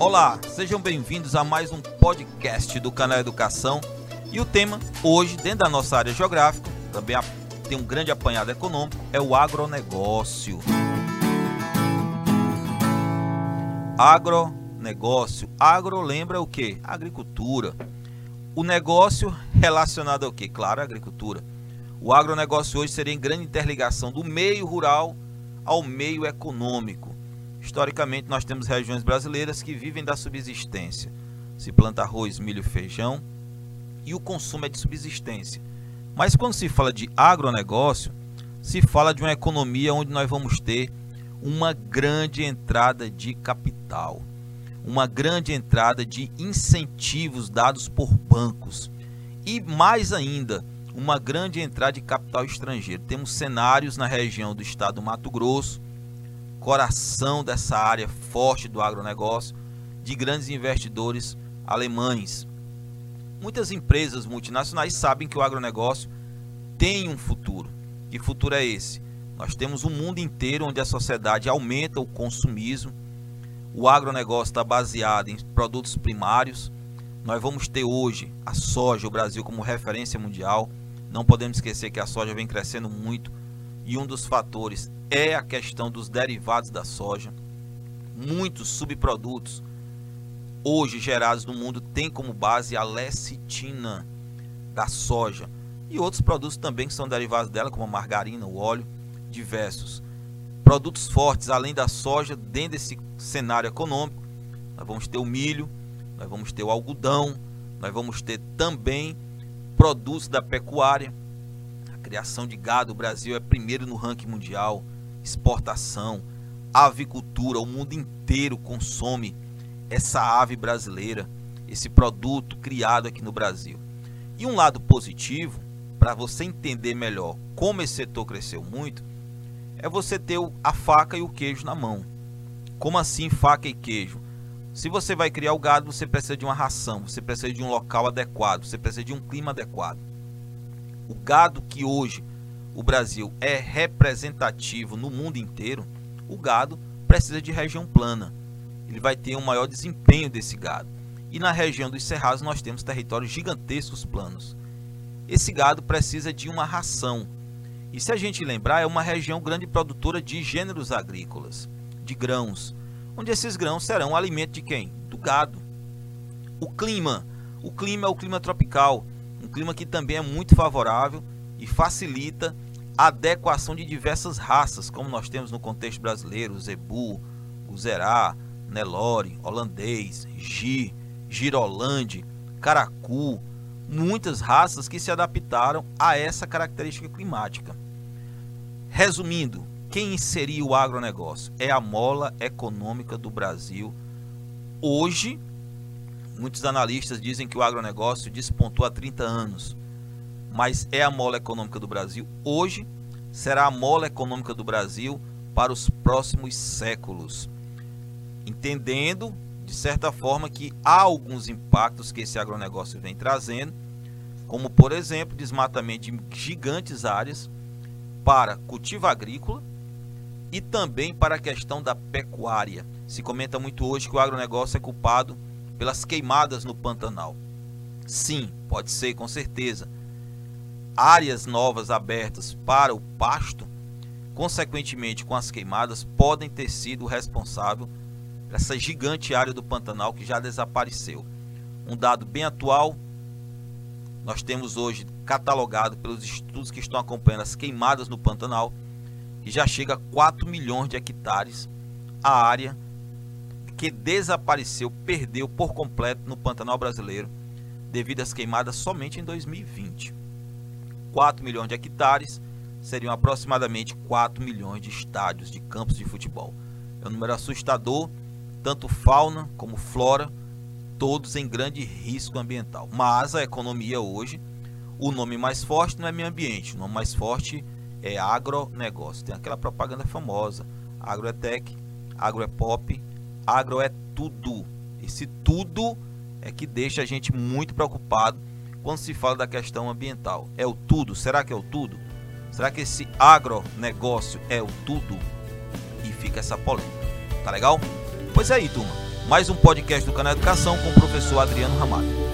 Olá, sejam bem-vindos a mais um podcast do canal Educação. E o tema hoje, dentro da nossa área geográfica, também tem um grande apanhado econômico, é o agronegócio. Agronegócio. Agro lembra o que? Agricultura. O negócio relacionado ao que? Claro, agricultura. O agronegócio hoje seria em grande interligação do meio rural ao meio econômico. Historicamente, nós temos regiões brasileiras que vivem da subsistência. Se planta arroz, milho, feijão e o consumo é de subsistência. Mas quando se fala de agronegócio, se fala de uma economia onde nós vamos ter uma grande entrada de capital, uma grande entrada de incentivos dados por bancos e mais ainda, uma grande entrada de capital estrangeiro. Temos cenários na região do estado do Mato Grosso, coração dessa área forte do agronegócio, de grandes investidores alemães. Muitas empresas multinacionais sabem que o agronegócio tem um futuro. Que futuro é esse? Nós temos um mundo inteiro onde a sociedade aumenta o consumismo. O agronegócio está baseado em produtos primários. Nós vamos ter hoje a soja, o Brasil, como referência mundial. Não podemos esquecer que a soja vem crescendo muito e um dos fatores é a questão dos derivados da soja. Muitos subprodutos hoje gerados no mundo têm como base a lecitina da soja e outros produtos também que são derivados dela, como a margarina, o óleo diversos. Produtos fortes, além da soja, dentro desse cenário econômico, nós vamos ter o milho, nós vamos ter o algodão, nós vamos ter também produtos da pecuária. Criação de gado, o Brasil é primeiro no ranking mundial, exportação, avicultura, o mundo inteiro consome essa ave brasileira, esse produto criado aqui no Brasil. E um lado positivo, para você entender melhor como esse setor cresceu muito, é você ter a faca e o queijo na mão. Como assim faca e queijo? Se você vai criar o gado, você precisa de uma ração, você precisa de um local adequado, você precisa de um clima adequado. O gado que hoje o Brasil é representativo no mundo inteiro, o gado precisa de região plana. Ele vai ter um maior desempenho desse gado. E na região dos cerrados nós temos territórios gigantescos planos. Esse gado precisa de uma ração, e se a gente lembrar, é uma região grande produtora de gêneros agrícolas, de grãos, onde esses grãos serão alimento de quem? Do gado. O clima, o clima é o clima tropical, um clima que também é muito favorável e facilita a adequação de diversas raças, como nós temos no contexto brasileiro, o zebu, o zerá, nelore, holandês, gi, girolande, caracu, muitas raças que se adaptaram a essa característica climática. Resumindo, quem seria o agronegócio? É a mola econômica do Brasil. Hoje, muitos analistas dizem que o agronegócio despontou há 30 anos, mas é a mola econômica do Brasil. Hoje, será a mola econômica do Brasil para os próximos séculos. Entendendo de certa forma que há alguns impactos que esse agronegócio vem trazendo, como por exemplo, desmatamento de gigantes áreas para cultivo agrícola e também para a questão da pecuária. Se comenta muito hoje que o agronegócio é culpado pelas queimadas no Pantanal. Sim, pode ser, com certeza. Áreas novas abertas para o pasto, consequentemente com as queimadas, podem ter sido responsável essa gigante área do Pantanal que já desapareceu. Um dado bem atual, nós temos hoje catalogado pelos estudos que estão acompanhando as queimadas no Pantanal, que já chega a 4 milhões de hectares a área que desapareceu, perdeu por completo no Pantanal brasileiro devido às queimadas somente em 2020. 4 milhões de hectares seriam aproximadamente 4 milhões de estádios de campos de futebol. É um número assustador tanto fauna como flora, todos em grande risco ambiental. Mas a economia hoje, o nome mais forte não é meio ambiente, o nome mais forte é agronegócio. Tem aquela propaganda famosa, agro é tech, agro é pop, agro é tudo. Esse tudo é que deixa a gente muito preocupado quando se fala da questão ambiental. É o tudo? Será que é o tudo? Será que esse agronegócio é o tudo? E fica essa polêmica. Tá legal? Pois é aí, turma. Mais um podcast do Canal Educação com o professor Adriano Ramalho.